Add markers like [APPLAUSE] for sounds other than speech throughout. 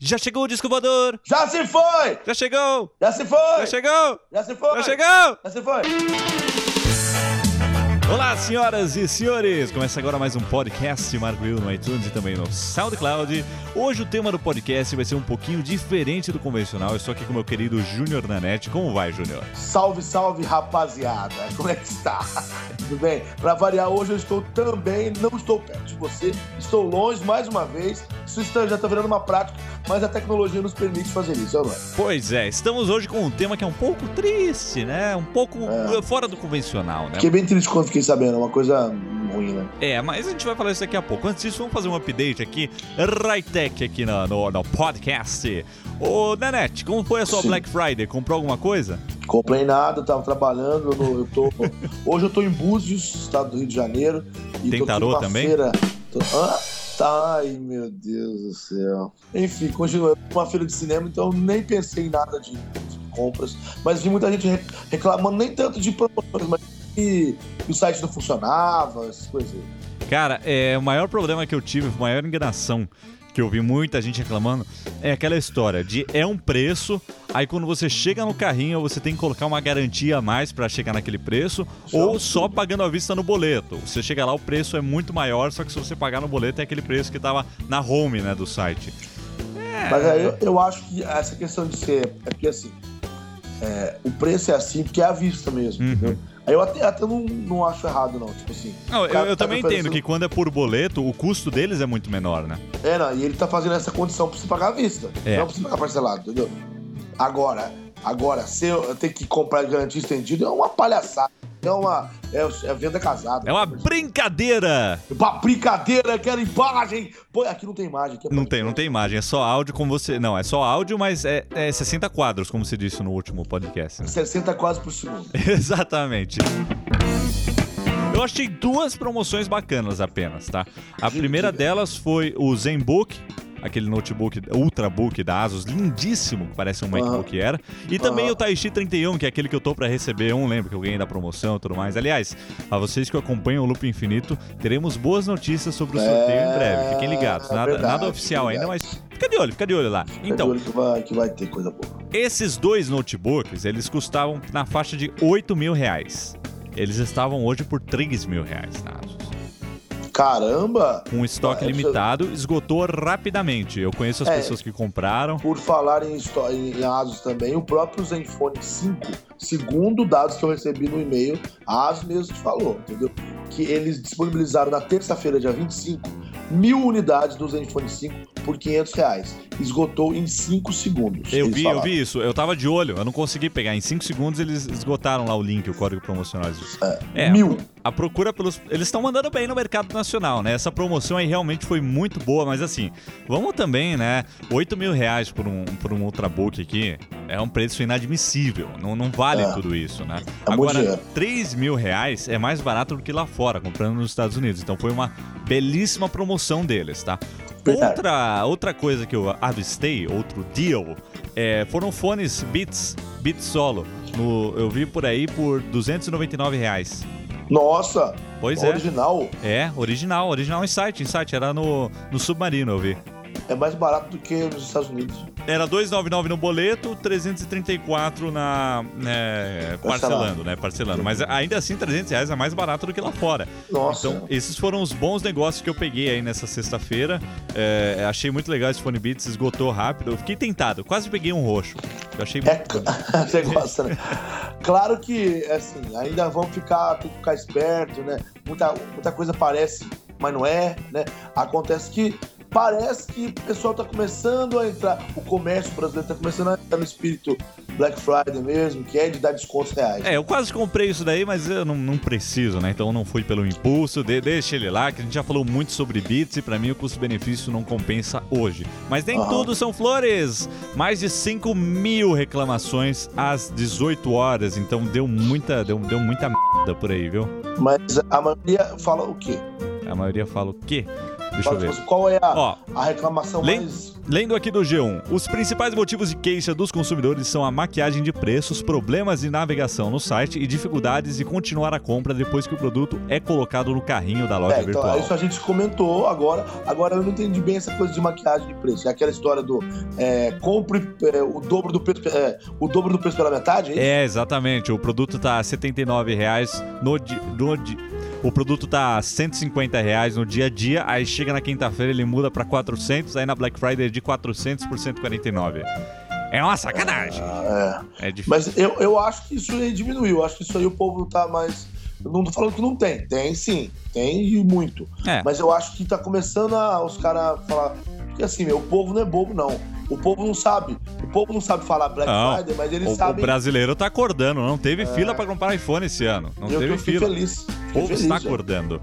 Já chegou o disco voador! Já se foi! Já chegou! Já se foi! Já chegou! Já se foi! Já chegou! Já se foi! Olá, senhoras e senhores! Começa agora mais um podcast Marco Will no iTunes e também no SoundCloud. Hoje o tema do podcast vai ser um pouquinho diferente do convencional. Eu estou aqui com meu querido Júnior Nanete. Como vai, Júnior? Salve, salve, rapaziada! Como é que está? Tudo bem? Para variar, hoje eu estou também, não estou perto de você, estou longe mais uma vez. Isso já está virando uma prática, mas a tecnologia nos permite fazer isso, não é? Pois é, estamos hoje com um tema que é um pouco triste, né? Um pouco É. fora do convencional, né? Fiquei bem triste quando fiquei sabendo, é uma coisa ruim, né? É, mas a gente vai falar isso daqui a pouco. Antes disso, vamos fazer um update aqui, Hightech aqui no, no, no podcast. Ô, Nanete, como foi a sua Sim. Black Friday? Comprou alguma coisa? Comprei nada, tava trabalhando, no- eu tô, hoje eu tô em Búzios, estado do Rio de Janeiro. E Tem tarô também? Feira, tô, Hã? Tá, ai meu Deus do céu. Enfim, continua uma feira de cinema, então nem pensei em nada de, compras. Mas vi muita gente re- reclamando, nem tanto de promoções, mas que o site não funcionava, essas coisas. aí. Cara, é, o maior problema que eu tive, a maior enganação que eu vi muita gente reclamando, é aquela história de é um preço, aí quando você chega no carrinho, você tem que colocar uma garantia a mais pra chegar naquele preço, ou só pagando à vista no boleto. Você chega lá, o preço é muito maior, só que se você pagar no boleto é aquele preço que tava na home, né, do site. É. Mas aí eu, eu acho que essa questão de ser. É porque assim. é, o preço é assim porque é à vista mesmo, Uhum. entendeu? Eu até, até não, não acho errado, não. Tipo assim. Não, eu, eu tá também entendo que quando é por boleto, o custo deles é muito menor, né? É, não, e ele tá fazendo essa condição pra você pagar à vista. É. Não pra você pagar parcelado, entendeu? Agora, agora, se eu ter que comprar garantia estendida é uma palhaçada. É uma. É, é venda casada. É uma brincadeira! Uma brincadeira, quero imagem! Pô, aqui não tem imagem. Aqui é Não tem, não tem imagem, é só áudio como você. Não, é só áudio, mas é, é 60 quadros, como você disse no último podcast. né? 60 quase por segundo. [LAUGHS] Exatamente. Eu achei duas promoções bacanas apenas, tá? A primeira delas foi o ZenBook, aquele notebook Ultrabook da Asus, lindíssimo, que parece um MacBook Air. E também o Taishi 31, que é aquele que eu tô pra receber um, lembra que eu ganhei da promoção e tudo mais. Aliás, a vocês que acompanham o Loop Infinito, teremos boas notícias sobre o sorteio em breve. Fiquem ligados. É Nada, verdade, nada oficial ainda, mas fica de olho, fica de olho lá. Fica Então, de olho que vai, que vai ter coisa boa. esses dois notebooks, eles custavam na faixa de 8 mil reais. Eles estavam hoje por 3 mil reais na Asus. Caramba! Com estoque é limitado, esgotou rapidamente. Eu conheço as É. pessoas que compraram. Por falar em, em Asus também, o próprio Zenfone 5, segundo dados que eu recebi no e-mail, a Asus mesmo falou, entendeu? Que eles disponibilizaram na terça-feira, dia 25, mil unidades do Zenfone 5 por 500 reais. Esgotou em 5 segundos. Eu vi, eu falaram. vi isso. Eu tava de olho, eu não consegui pegar. Em 5 segundos eles esgotaram lá o link, o código promocional. É, Mil. a procura pelos. Eles estão mandando bem no mercado nacional, né? Essa promoção aí realmente foi muito boa, mas assim, vamos também, né? 8 mil reais por um, por um Ultrabook aqui é um preço inadmissível. Não, não vale É. tudo isso, né? É Agora, dinheiro. 3 mil reais é mais barato do que lá fora, comprando nos Estados Unidos. Então foi uma belíssima promoção deles, tá? Verdade. Outra, outra coisa que eu avistei, outro deal, é, foram fones Beats, Beats Solo. No, eu vi por aí por 299 reais. Nossa! Pois é. original É, original, original em site, em site, era no, no Submarino, eu vi. É mais barato do que nos Estados Unidos. Era 299 no boleto, 334 na né, parcelando, né, parcelando. Mas ainda assim 300 reais é mais barato do que lá fora. Nossa! Então, esses foram os bons negócios que eu peguei aí nessa sexta-feira. É, achei muito legal esse Fone Beats, esgotou rápido. Eu fiquei tentado, quase peguei um roxo. Eu achei É, muito. [LAUGHS] você gosta, né? Claro que, assim, ainda vamos ficar, tem que ficar esperto, né? Muita, muita coisa parece, mas não é, né? Acontece que parece que o pessoal tá começando a entrar, o comércio brasileiro tá começando a entrar no espírito Black Friday mesmo, que é de dar descontos reais. É, eu quase comprei isso daí, mas eu não, não preciso, né? Então eu não fui pelo impulso. De, deixa ele lá, que a gente já falou muito sobre bits e pra mim o custo-benefício não compensa hoje. Mas nem tudo são flores. Mais de 5 mil reclamações às 18 horas. Então deu muita, deu, deu muita merda por aí, viu? Mas a maioria fala o quê? A maioria fala o quê? Deixa eu ver. Assim, qual é a, Ó, a reclamação lem- mais. Lendo aqui do G1, os principais motivos de queixa dos consumidores são a maquiagem de preços, problemas de navegação no site e dificuldades de continuar a compra depois que o produto é colocado no carrinho da loja É, então, virtual. isso a gente comentou agora. Agora eu não entendi bem essa coisa de maquiagem de preço. É aquela história do é, compre é, o dobro do preço, é, o dobro do preço pela metade? É isso? É, exatamente. O produto tá 79 reais no, di- no di- O produto tá 150 reais no dia a dia, aí chega na quinta-feira ele muda pra 400, aí na Black Friday é de 400 por 149. É uma sacanagem. Ah, é. É difícil. Mas eu, eu acho que isso aí diminuiu. Eu acho que isso aí o povo tá mais. Eu não tô falando que não tem. Tem sim. Tem e muito. É. Mas eu acho que tá começando a, os caras falar. Porque assim, meu, o povo não é bobo, não. O povo não sabe. O povo não sabe falar Black Não. Friday, mas eles O, o sabem. brasileiro tá acordando, não teve fila pra comprar iPhone esse ano. Não eu, teve eu fiquei fila. feliz. O povo feliz, está velho. acordando.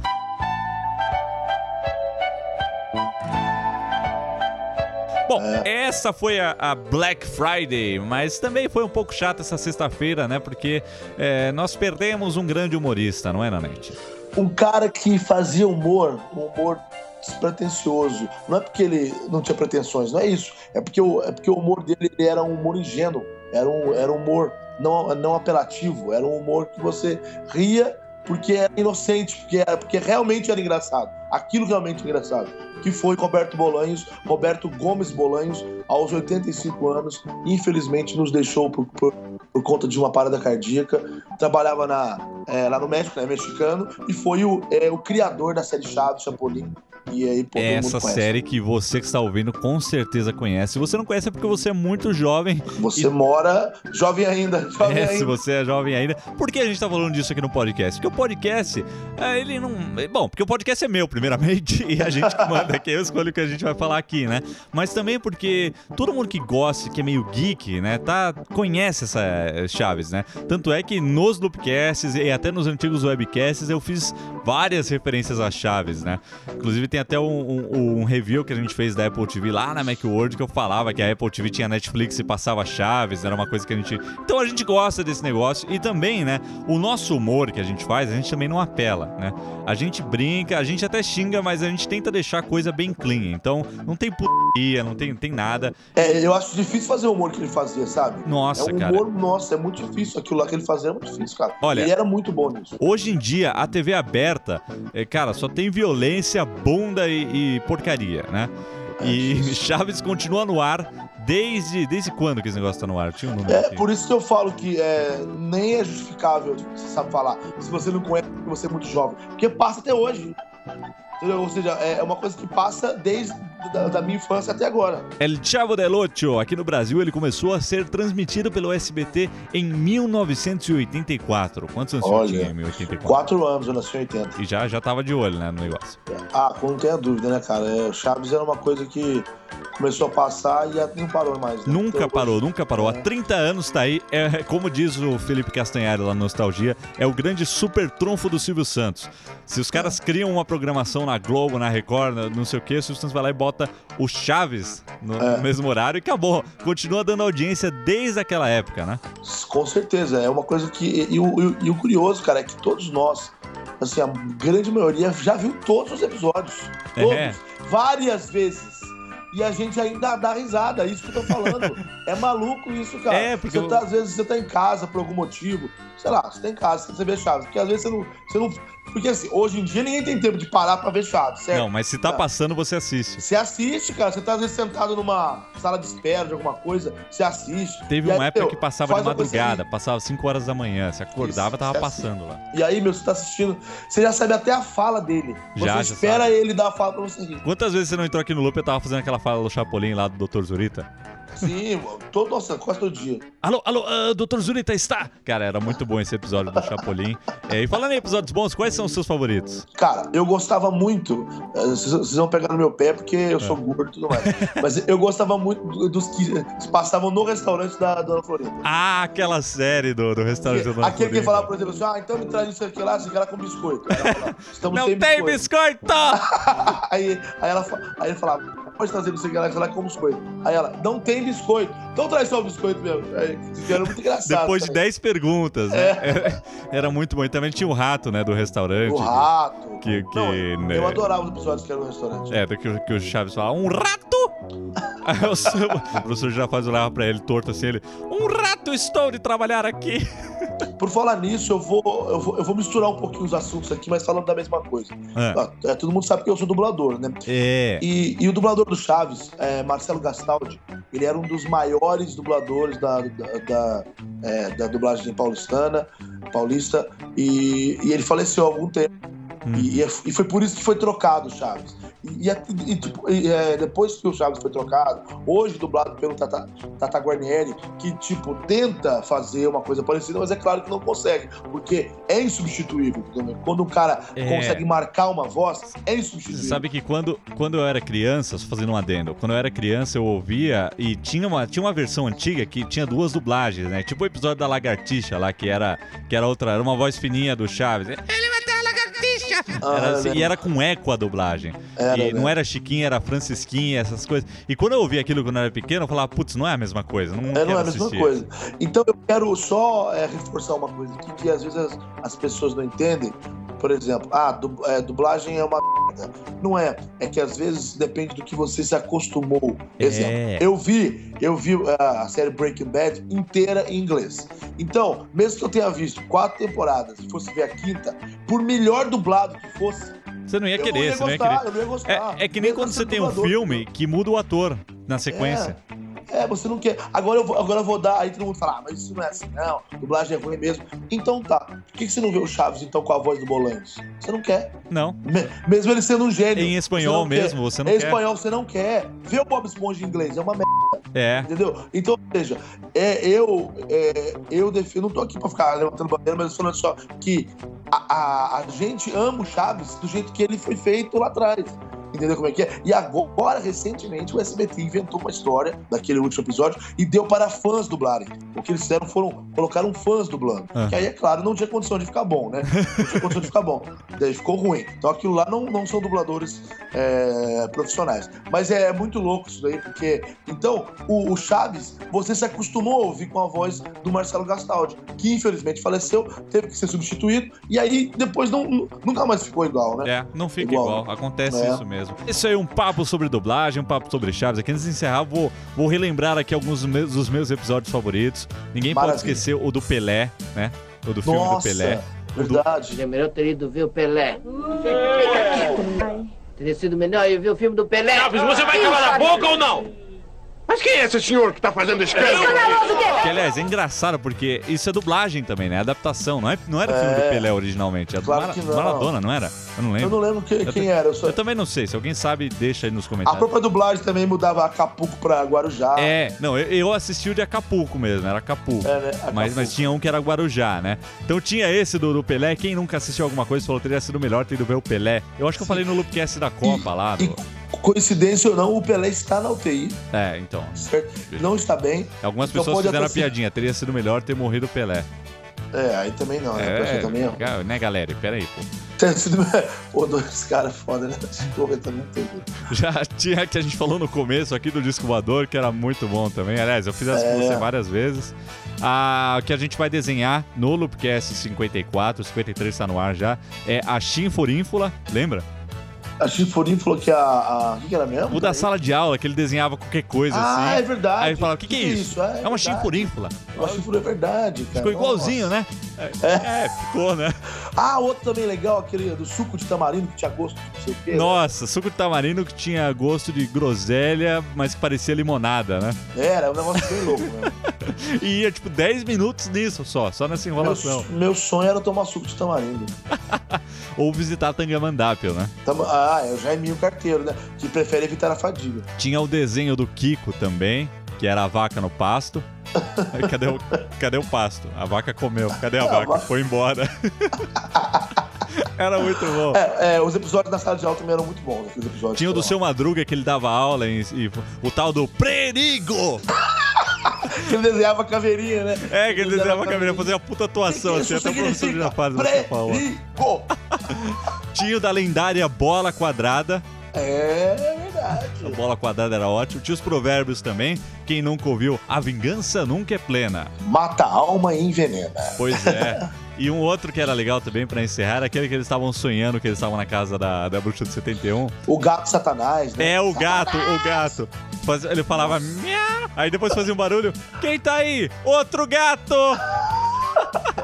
Bom, É. essa foi a, a Black Friday, mas também foi um pouco chata essa sexta-feira, né? Porque é, nós perdemos um grande humorista, não é, Nanete? um cara que fazia humor, um humor despretensioso. Não é porque ele não tinha pretensões, não é isso. É porque o, é porque o humor dele ele era um humor ingênuo, era um, era um humor não, não apelativo, era um humor que você ria porque era inocente, porque, era, porque realmente era engraçado. Aquilo realmente é engraçado. Que foi Roberto Bolanhos, Roberto Gomes Bolanhos, aos 85 anos, infelizmente nos deixou por, por, por conta de uma parada cardíaca. Trabalhava na, é, lá no México, né, mexicano, e foi o, é, o criador da série Chaves, Chapolin. E aí, pô, Essa série que você que está ouvindo com certeza conhece. Se você não conhece é porque você é muito jovem. Você E- mora jovem ainda, [LAUGHS] jovem É, se ainda. você é jovem ainda. Por que a gente tá falando disso aqui no podcast? Porque o podcast, é, ele não. Bom, porque o podcast é meu, primeiramente, [LAUGHS] e a gente que manda aqui, eu escolho o que a gente vai falar aqui, né? Mas também porque todo mundo que gosta, que é meio geek, né, tá, conhece essa eh, Chaves, né? Tanto é que nos Loopcasts e até nos antigos webcasts eu fiz várias referências a Chaves, né? Inclusive tem até um, um- um review que a gente fez da Apple TV lá na Macworld que eu falava que a Apple TV tinha Netflix e passava Chaves, era uma coisa que a gente. Então a gente gosta desse negócio e também, né? O nosso humor que a gente faz, a gente também não apela, né? A gente brinca, a gente até xinga, mas a gente tenta deixar a coisa bem clean. Então não tem putaria, não tem, tem nada. É, eu acho difícil fazer o humor que ele fazia, sabe? Nossa, é um cara. humor, nossa, é muito difícil. Aquilo lá que ele fazia é muito difícil, cara. Olha- ele era muito bom nisso. Hoje em dia, a TV aberta, é, cara, só tem violência, e, e porcaria, né? E [LAUGHS] Chaves continua no ar desde. Desde quando que esse negócio tá no ar? Tinha um número É por isso que eu falo que é, nem é justificável, você sabe falar, se você não conhece, porque você é muito jovem. Porque passa até hoje. Entendeu? Ou seja, é uma coisa que passa desde da, da minha infância até agora. El Chavo del Ocho, aqui no Brasil, ele começou a ser transmitido pelo SBT em 1984. Quantos anos você Olha, tinha em 1984? Quatro anos, eu nasci em 80. E já, já tava de olho, né, no negócio. Ah, não tenha dúvida, né, cara? É, Chaves era uma coisa que começou a passar e não parou mais. né? Nunca Então, parou, nunca parou. Há É. 30 anos tá aí. É, como diz o Felipe Castanhari lá no Nostalgia, é o grande super trunfo do Silvio Santos. Se os caras criam uma programação na Globo, na Record, não sei o que, o Silvio Santos vai lá e bota o Chaves no, É. no mesmo horário e acabou. Continua dando audiência desde aquela época, né? Com certeza, é uma coisa que. E, o, e o- e o curioso, cara, é que todos nós, assim, a grande maioria já viu todos os episódios. Todos. É. Várias vezes. E a gente ainda dá risada, é isso que eu tô falando. [LAUGHS] é maluco isso, cara. É, porque você eu- tá, às vezes você tá em casa por algum motivo. Sei lá, você tá em casa, você vê Chaves. Porque às vezes você não. Você não porque assim, hoje em dia ninguém tem tempo de parar pra ver Chaves, certo? Não, mas se tá passando, você assiste. Você assiste, cara. Você tá às vezes sentado numa sala de espera de alguma coisa, você assiste. Teve uma aí, época meu, que passava de madrugada, passava 5 horas da manhã. Você acordava, Isso, tava passando lá. E aí, meu, você tá assistindo, você já sabe até a fala dele. Você Já, já espera sabe. ele dar a fala pra você rir. Quantas vezes você não entrou aqui no loop e eu tava fazendo aquela fala do Chapolin lá do Dr. Zurita? Sim, todo, nossa, quase todo dia. Alô, alô, ah, Dr. Zurita está? Cara, era muito bom esse episódio do Chapolin. É, e falando em episódios bons, quais são os seus favoritos? Cara, eu gostava muito. eh, Vocês, vão pegar no meu pé porque eu sou gordo e tudo mais. Mas eu gostava muito do- dos que passavam no restaurante da Dona Florinda. Ah, aquela série do, do restaurante do Dona Aquele que Florinda. falava, por exemplo, assim, ah, então me traz isso aqui lá, isso aqui lá com biscoito. Falava, Não tem biscoito. biscoito! [LAUGHS] Aí, aí, ela, aí ele falava, pode trazer o que lá, como biscoito. Aí ela, não tem biscoito. Então traz só o biscoito mesmo. Aí, era muito engraçado. Depois de também. 10 perguntas, né? Era, era muito bom. E também tinha o rato, né, do restaurante. O rato. Que, que, Não, né, Eu adorava os episódios que era no restaurante. É, do que, o- que o Chaves fala, um rato! [LAUGHS] Aí o, professor já faz olhar pra ele torto assim, ele, um rato estou de trabalhar aqui. Por falar nisso, eu vou, eu, vou, eu vou misturar um pouquinho os assuntos aqui, mas falando da mesma coisa. Ah, Ah, é, todo mundo sabe que eu sou dublador, né? é, E, e o dublador do Chaves, é, Marcelo Gastaldi, ele era um dos maiores dubladores da, da, da, é, da dublagem paulistana, paulista, e, e ele faleceu há algum tempo. Hum. E, e é- e foi por isso que foi trocado o Chaves. E, e é- e, tipo, e, é, depois que o Chaves foi trocado, hoje dublado pelo Tata, Tata Guarnieri, que tipo tenta fazer uma coisa parecida, mas é claro que não consegue, porque é insubstituível. entendeu? Quando um cara É. consegue marcar uma voz, é Você insubstituível. sabe que quando, quando eu era criança, só fazendo um adendo, quando eu era criança eu ouvia e tinha uma, tinha uma versão antiga que tinha duas dublagens, né? Tipo o episódio da lagartixa lá, que era, que era outra, era uma voz fininha do Chaves. Ele Era assim, lembro. e era com eco a dublagem. Era, e né? não era Chiquinha, era Francisquinha, essas coisas. E quando eu ouvia aquilo quando eu era pequeno, eu falava, putz, não é a mesma coisa. Não, É, não é a mesma assistir. coisa. Então eu quero só é, reforçar uma coisa aqui que às vezes as, as pessoas não entendem. Por exemplo, ah, du- é, dublagem é uma merda. Não é. É que às vezes depende do que você se acostumou. Exemplo, É. eu vi, eu vi ah, a série Breaking Bad inteira em inglês. Então, mesmo que eu tenha visto quatro temporadas e fosse ver a quinta, por melhor dublado que fosse, Você não ia eu não querer, ia você não ia querer. eu não ia gostar. É, é que nem Mesmo quando você tem um filme que muda o ator na sequência. É, você não quer. Agora eu vou, agora eu vou dar. Aí todo mundo fala, ah, mas isso não é assim, não. Dublagem é ruim mesmo. Então tá. Por que, que você não vê o Chaves então com a voz do Bolanhos? Você não quer. Não. Me- mesmo ele sendo um gênio. Em espanhol você não mesmo, quer. você não Em quer. espanhol você não quer. Vê o Bob Esponja em inglês, é uma merda, É. entendeu? Então, veja, é, eu, é, eu defino, não tô aqui pra ficar levantando bandeira, mas eu falando só que a, a, a gente ama o Chaves do jeito que ele foi feito lá atrás. Entendeu como é que é? E agora, recentemente, o SBT inventou uma história daquele último episódio e deu para fãs dublarem. O que eles fizeram foram colocaram fãs dublando. Ah. Que aí, é claro, não tinha condição de ficar bom, né? Não tinha condição de ficar bom. Daí ficou ruim. Então aquilo lá não, não são dubladores é, profissionais. Mas é muito louco isso daí, porque. Então, o, o Chaves, você se acostumou a ouvir com a voz do Marcelo Gastaldi, que infelizmente faleceu, teve que ser substituído, e aí depois não, nu- nunca mais ficou igual, né? É, não fica igual. Igual. Acontece É. isso mesmo. Isso aí é um papo sobre dublagem, um papo sobre Chaves. Aqui antes de encerrar, vou, vou relembrar aqui alguns dos meus, dos meus episódios favoritos. Ninguém pode Maravilha. esquecer o do Pelé, né? O do filme Nossa, do Pelé. verdade. Seria melhor ter ido ver o Pelé. Teria sido melhor eu ver o filme do Pelé. Chaves, você vai calar a boca ou não? Mas quem é esse senhor que tá fazendo escândalo? Que, aliás, é engraçado porque isso é dublagem também, né? Adaptação. Não, é, não era filme É. do Pelé originalmente. É do Claro Mara- que não. Maradona, não era? Eu não Eu lembro. não lembro que- Eu quem te- era. Eu só... Eu também não sei. Se alguém sabe, deixa aí nos A comentários. própria dublagem também mudava Acapulco pra Guarujá. É, não, eu, eu assisti o de Acapulco mesmo, era Acapulco. É, né? Acapulco. Mas, mas tinha um que era Guarujá, né? Então tinha esse do, do Pelé. Quem nunca assistiu alguma coisa falou teria sido melhor ter ido ver o Pelé. Eu acho que eu falei no Loopcast da Copa lá. E do- coincidência ou não, o Pelé está na UTI, É, então. certo? Não está bem. Algumas Então pessoas fizeram a piadinha. Teria sido melhor ter morrido o Pelé. É, aí também não, né? Poxa, também é. né, galera? Pera aí, pô. Pô, dois caras foda, né? Jeito. Já tinha que a gente falou no começo aqui do disco voador, que era muito bom também. Aliás, eu fiz essa com É. você várias vezes. Ah, que a gente vai desenhar no Loopcast 54, 53 está no ar já, é a Chinforínfula, lembra? A Chiforim falou que a. a... O que, que era mesmo? O da sala de aula, que ele desenhava qualquer coisa Ah, assim. é verdade. Aí ele falava, o que, que é isso? É, É, uma verdade. chinforínfula. Uma Chiforim é verdade, cara. Ficou igualzinho, né? É, é, ficou, né? Ah, outro também legal, aquele do suco de tamarindo que tinha gosto de não sei o quê. né? Nossa, suco de tamarindo que tinha gosto de groselha, mas que parecia limonada, né? Era, um negócio bem louco, né? [LAUGHS] E ia, tipo, 10 minutos nisso só, só nessa enrolação. meu, meu sonho era tomar suco de tamarindo. [LAUGHS] Ou visitar Tangamandápio, né? Ah, é o Jaiminho Carteiro, né? Que prefere evitar a fadiga. Tinha o desenho do Kiko também, que era a vaca no pasto. Cadê o, cadê o pasto? A vaca comeu. Cadê a vaca? Foi embora. Era muito bom. É, é, os episódios na sala de aula também eram muito bons. Episódios Tinha o do seu Madruga que ele dava aula em- e o tal do perigo! [LAUGHS] Que ele desenhava caveirinha, né? É, que ele desenhava a câmera, fazia a puta atuação, assim, até o professor já faz. Perigo! Tinha o da lendária bola quadrada, É verdade. verdade. A bola quadrada era ótimo. Tinha os provérbios também. Quem nunca ouviu, a vingança nunca é plena. Mata a alma e envenena. Pois é. [LAUGHS] E um outro que era legal também pra encerrar, aquele que eles estavam sonhando que eles estavam na casa da, da bruxa de 71. O gato satanás, né? É o gato, o gato. Ele falava miau, aí depois fazia um barulho. Quem tá aí? Outro gato!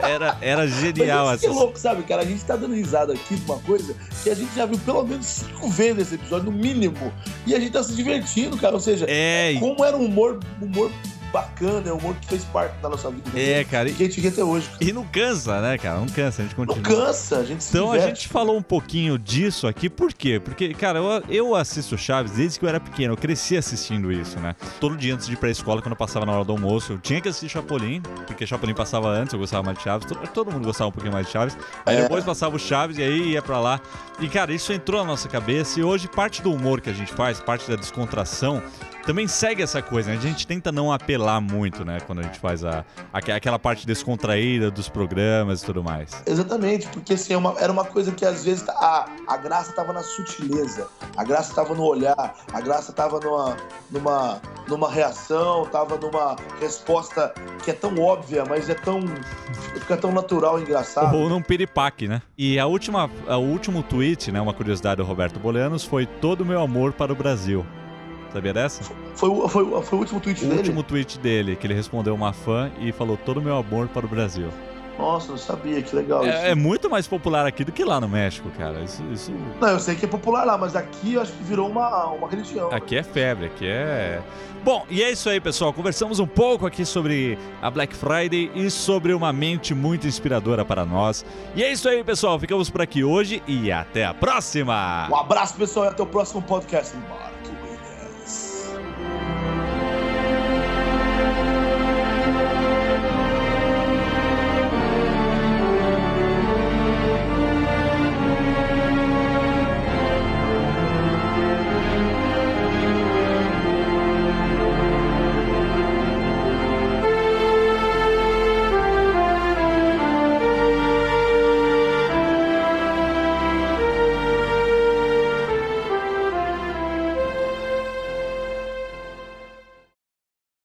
Era, era genial Mas isso que louco, sabe, cara? A gente tá dando risada aqui de uma coisa que a gente já viu pelo menos cinco vezes esse episódio, no mínimo. E a gente tá se divertindo, cara. Ou seja, É, como era um humor, humor bacana, é um humor que fez parte da nossa vida. é, cara. E que a gente ri até hoje. cara. e não cansa, né, cara? Não cansa, a gente Não continua. cansa, a gente se Então a diverte. gente falou um pouquinho disso aqui, por quê? Porque, cara, eu, eu assisto Chaves desde que eu era pequeno, eu cresci assistindo isso, né? Todo dia antes de ir pra escola, quando eu passava na hora do almoço, eu tinha que assistir Chapolin, porque Chapolin passava antes, eu gostava mais de Chaves, todo, todo mundo gostava um pouquinho mais de Chaves. Aí É. depois passava o Chaves e aí ia pra lá. E, cara, isso entrou na nossa cabeça e hoje parte do humor que a gente faz, parte da descontração, também segue essa coisa, né? A gente tenta não apelar muito, né? Quando a gente faz a, aque- aquela parte descontraída dos programas e tudo mais. Exatamente, porque assim, é uma- era uma coisa que às vezes a, a graça tava na sutileza, a graça tava no olhar, a graça tava numa, numa, numa reação, tava numa resposta que é tão óbvia, mas é tão. fica tão natural e engraçado. Ou num piripaque, né? E a última, a- o último tweet, né? Uma curiosidade do Roberto Bolianos foi todo o meu amor para o Brasil. Sabia dessa? Foi, o- foi, o- foi o último tweet O dele? último tweet dele, que ele respondeu uma fã e falou todo o meu amor para o Brasil. Nossa, não sabia, que legal isso. É, é muito mais popular aqui do que lá no México, cara. Isso, isso Não, eu sei que é popular lá, mas aqui eu acho que virou uma, uma religião. aqui é febre, aqui é. Bom, e é isso aí, pessoal. Conversamos um pouco aqui sobre a Black Friday e sobre uma mente muito inspiradora para nós. E é isso aí, pessoal. Ficamos por aqui hoje e até a próxima! Um abraço, pessoal, e até o próximo podcast. Bora.